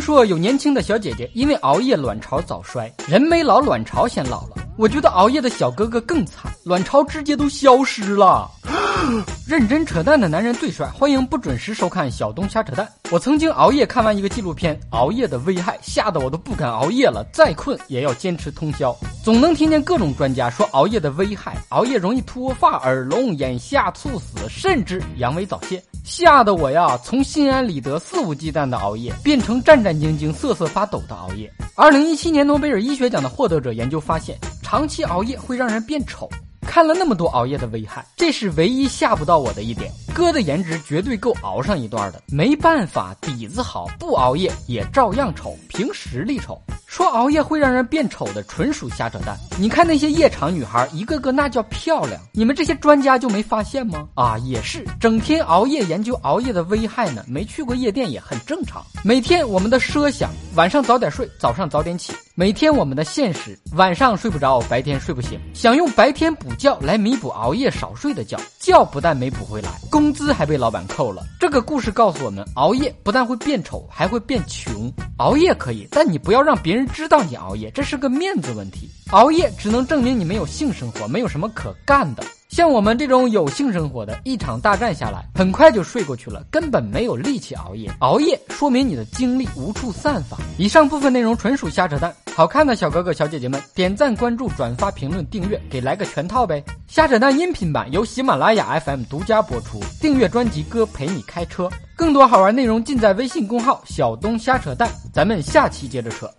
听说有年轻的小姐姐因为熬夜卵巢早衰，人没老卵巢先老了。我觉得熬夜的小哥哥更惨，卵巢直接都消失了。认真扯淡的男人最帅，欢迎不准时收看小东瞎扯淡。我曾经熬夜看完一个纪录片，熬夜的危害，吓得我都不敢熬夜了，再困也要坚持通宵。总能听见各种专家说熬夜的危害，熬夜容易脱发、耳聋、眼瞎、猝死，甚至阳痿早泄。吓得我呀，从心安理得、肆无忌惮的熬夜，变成战战兢兢、瑟瑟发抖的熬夜。二零一七年诺贝尔医学奖的获得者研究发现，长期熬夜会让人变丑。看了那么多熬夜的危害，这是唯一吓不到我的一点。哥的颜值绝对够熬上一段的，没办法，底子好，不熬夜也照样丑，凭实力丑。说熬夜会让人变丑的，纯属瞎扯淡。你看那些夜场女孩，一个个那叫漂亮，你们这些专家就没发现吗？啊，也是，整天熬夜研究熬夜的危害呢。没去过夜店也很正常。每天我们的奢想，晚上早点睡，早上早点起。每天我们的现实，晚上睡不着，白天睡不醒，想用白天补觉来弥补熬夜少睡的觉，觉不但没补回来，工资还被老板扣了。这个故事告诉我们，熬夜不但会变丑，还会变穷。熬夜可以，但你不要让别人知道你熬夜，这是个面子问题。熬夜只能证明你没有性生活，没有什么可干的。像我们这种有性生活的，一场大战下来，很快就睡过去了，根本没有力气熬夜。熬夜说明你的精力无处散发。以上部分内容纯属瞎扯淡。好看的小哥哥小姐姐们，点赞、关注、转发、评论、订阅，给来个全套呗！瞎扯淡音频版由喜马拉雅 FM 独家播出。订阅专辑，哥陪你开车。更多好玩内容尽在微信公号“小东瞎扯淡”。咱们下期接着扯。